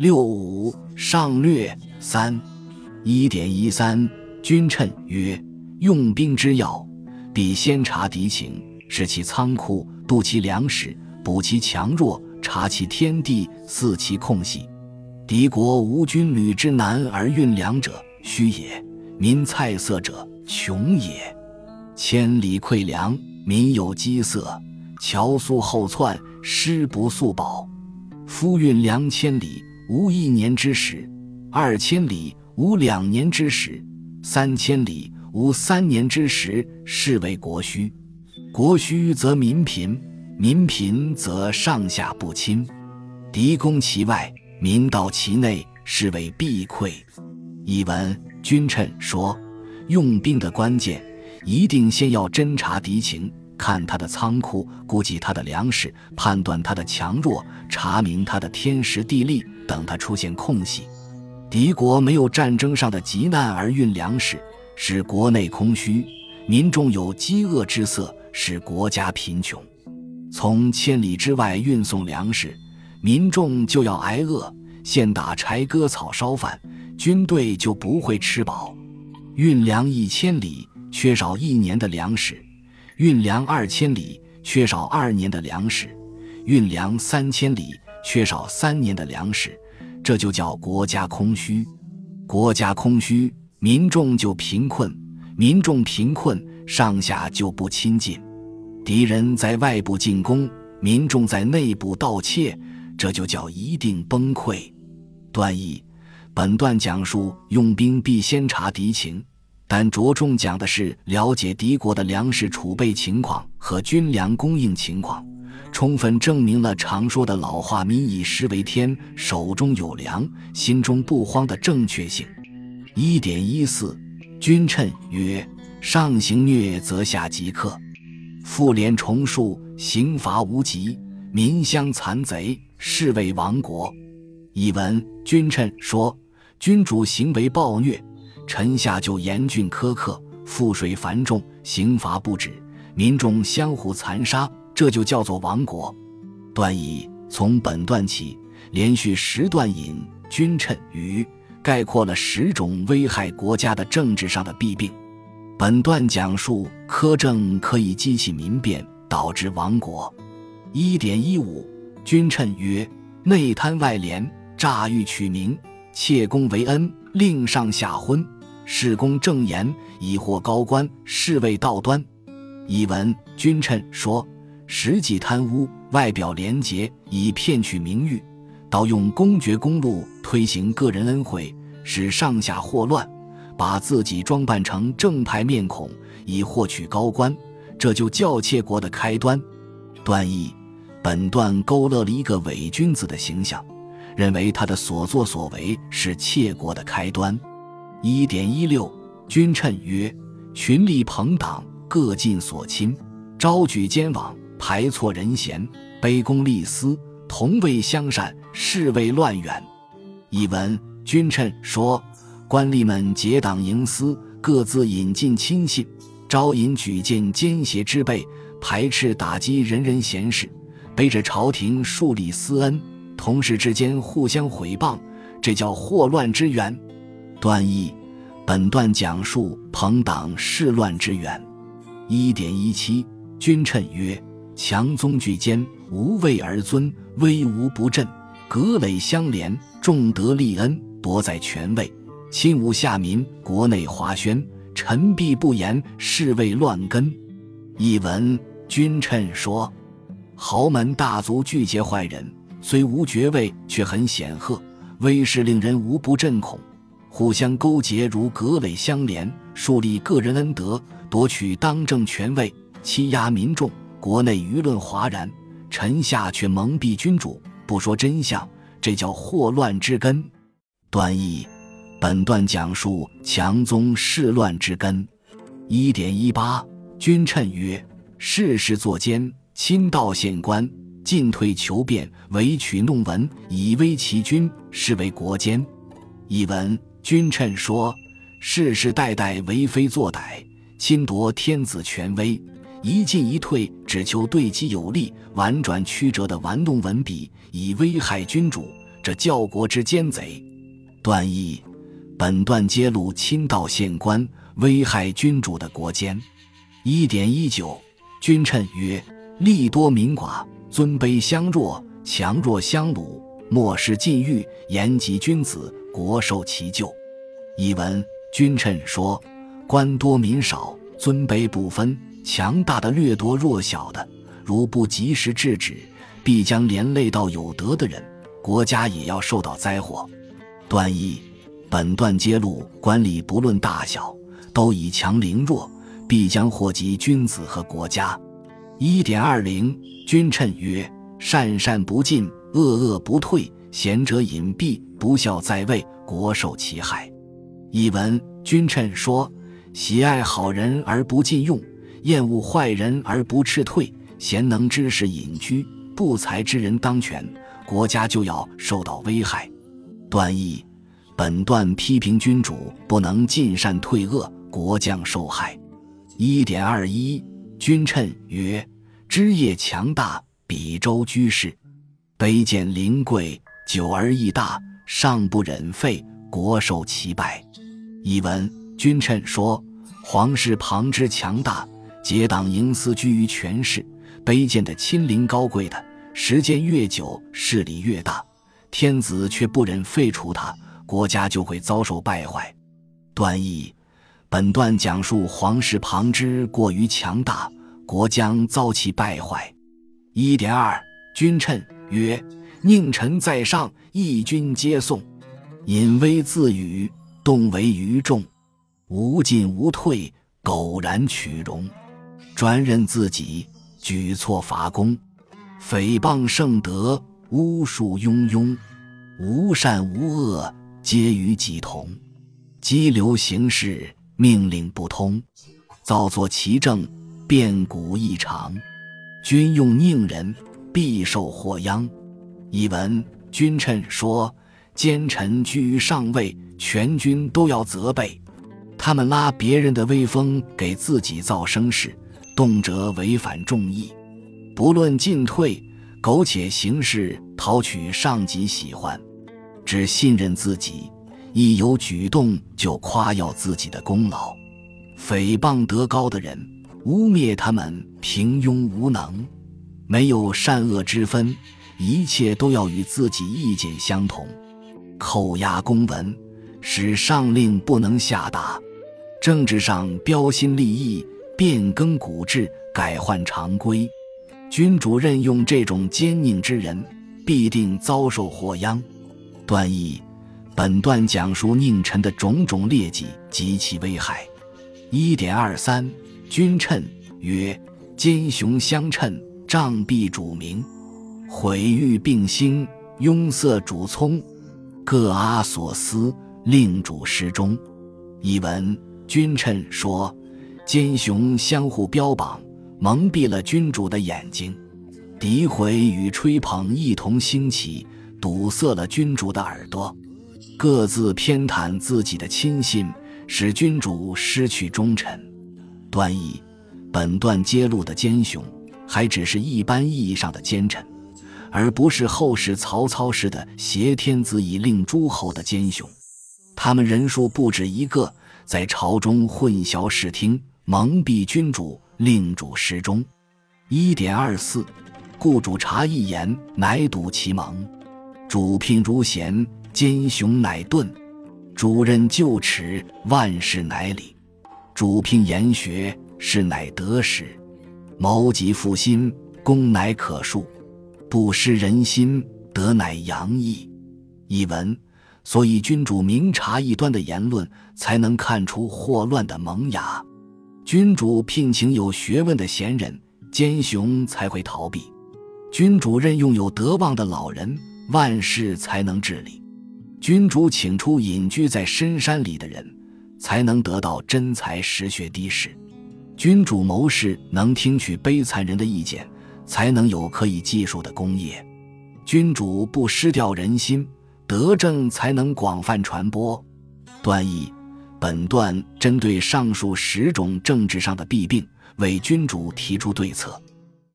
六五上略三一点一三君称曰：用兵之要，必先察敌情，视其仓库，度其粮食，补其强弱，察其天地，伺其空隙。敌国无军旅之难而运粮者，虚也；民菜色者，穷也。千里馈粮，民有饥色；樵苏后窜，师不速饱。夫运粮千里，无一年之时；二千里，无两年之时；三千里，无三年之时，是为国虚。国虚则民贫，民贫则上下不亲。敌攻其外。民到其内，是为必溃。译文：君臣说，用兵的关键，一定先要侦察敌情，看他的仓库，估计他的粮食，判断他的强弱，查明他的天时地利。等他出现空隙，敌国没有战争上的急难而运粮食，使国内空虚，民众有饥饿之色，使国家贫穷。从千里之外运送粮食。民众就要挨饿，现打柴割草烧饭，军队就不会吃饱。运粮一千里，缺少一年的粮食；运粮二千里，缺少二年的粮食；运粮三千里，缺少三年的粮食。这就叫国家空虚。国家空虚，民众就贫困；民众贫困，上下就不亲近。敌人在外部进攻，民众在内部盗窃。这就叫一定崩溃。段义，本段讲述用兵必先查敌情，但着重讲的是了解敌国的粮食储备情况和军粮供应情况，充分证明了常说的老话“民以食为天”，手中有粮，心中不慌的正确性。一点一四，君称曰：“上行虐，则下即克；复连重数，刑罚无极，民相残贼。”是为亡国。译文：君臣说，君主行为暴虐，臣下就严峻苛刻，赋税繁重，刑罚不止，民众相互残杀，这就叫做亡国。段义从本段起，连续十段引君臣语，概括了十种危害国家的政治上的弊病。本段讲述苛政可以激起民变，导致亡国。一点一五。君臣曰：“内贪外廉，诈欲取名，窃功为恩，令上下昏，事公正言，以获高官，是谓道端。”以闻君臣说：“实际贪污，外表廉洁，以骗取名誉；盗用公爵公禄推行个人恩惠，使上下祸乱，把自己装扮成正派面孔，以获取高官，这就教窃国的开端。”段义。本段勾勒了一个伪君子的形象，认为他的所作所为是窃国的开端。一点一六，君称曰：“群力朋党，各尽所亲，招举奸枉，排错人贤，卑躬立私，同为相善，是谓乱远。”译文：君称说，官吏们结党营私，各自引进亲信，招引举荐奸邪之辈，排斥打击人人贤士。背着朝廷树立私恩，同事之间互相毁谤，这叫祸乱之源。段义，本段讲述朋党事乱之源。一点一七，君称曰：强宗巨坚，无位而尊，威无不振，阁垒相连，重德立恩，夺在权位，亲武下民，国内华宣，臣必不言，是谓乱根。译文：君称说。豪门大族拒结坏人，虽无爵位，却很显赫，威势令人无不震恐。互相勾结如葛垒相连，树立个人恩德，夺取当政权位，欺压民众，国内舆论哗然，臣下却蒙蔽君主，不说真相，这叫祸乱之根。段义，本段讲述强宗世乱之根。一点一八，君称曰：世事作奸。亲道县官，进退求变，委曲弄文，以威其君，是为国奸。译文：君称说，世世代代为非作歹，侵夺天子权威，一进一退，只求对其有利，婉转曲折的玩弄文笔，以危害君主，这教国之奸贼。段义，本段揭露亲道县官危害君主的国奸。一点一九，君称曰：利多民寡，尊卑相弱，强弱相侮，莫视禁欲，言及君子，国受其咎。译文：君臣说，官多民少，尊卑不分，强大的掠夺弱小的。如不及时制止，必将连累到有德的人，国家也要受到灾祸。段意，本段揭露官吏不论大小，都以强凌弱，必将祸及君子和国家。一点二零，君臣曰：善善不进，恶恶不退，贤者隐蔽，不孝在位，国受其害。译文：君臣说，喜爱好人而不禁用，厌恶坏人而不斥退。贤能之士隐居，不才之人当权，国家就要受到危害。段义，本段批评君主不能尽善退恶，国将受害。一点二一，君臣曰：枝叶强大，比周居士；卑贱临贵，久而益大，上不忍废，国受其败。译文：君臣说，皇室旁支强大，结党营私，居于权势。卑贱的亲临高贵的，时间越久势力越大，天子却不忍废除他，国家就会遭受败坏。段义，本段讲述皇室旁支过于强大，国将遭其败坏。一点二，君臣曰：“宁臣在上，义军皆颂。隐微自语，动为于众，无进无退，苟然取容，专任自己。”举措伐功，诽谤圣德，巫术庸庸，无善无恶，皆与己同。激流行事，命令不通，造作其政，变古异常。君用佞人，必受祸殃。译文：君臣说，奸臣居于上位，全军都要责备。他们拉别人的威风，给自己造声势。动辄违反众议，不论进退，苟且行事，讨取上级喜欢，只信任自己，一有举动就夸耀自己的功劳，诽谤德高的人，污蔑他们平庸无能，没有善恶之分，一切都要与自己意见相同，扣押公文，使上令不能下达，政治上标新立异。变更古制，改换常规，君主任用这种奸佞之人，必定遭受祸殃。段义，本段讲述佞臣的种种劣迹及其危害。一点二三，君称曰：奸雄相称，杖毙主名，毁誉并兴，拥塞主聪，各阿所思，令主失忠。译文：君称说。奸雄相互标榜，蒙蔽了君主的眼睛；诋毁与吹捧一同兴起，堵塞了君主的耳朵；各自偏袒自己的亲信，使君主失去忠臣。段义，本段揭露的奸雄，还只是一般意义上的奸臣，而不是后世曹操式的挟天子以令诸侯的奸雄。他们人数不止一个，在朝中混淆视听。蒙蔽君主，令主失忠。一点二四，故主察一言，乃睹其蒙。主聘如贤，奸雄乃钝；主任就耻，万事乃理。主聘言学，是乃得时。谋及复心，功乃可恕。不失人心，德乃洋溢。译文：所以君主明察异端的言论，才能看出祸乱的萌芽。君主聘请有学问的贤人，奸雄才会逃避；君主任用有德望的老人，万事才能治理；君主请出隐居在深山里的人，才能得到真才实学的士；君主谋士能听取悲惨人的意见，才能有可以计数的功业；君主不失掉人心，德政才能广泛传播。段意。本段针对上述十种政治上的弊病，为君主提出对策。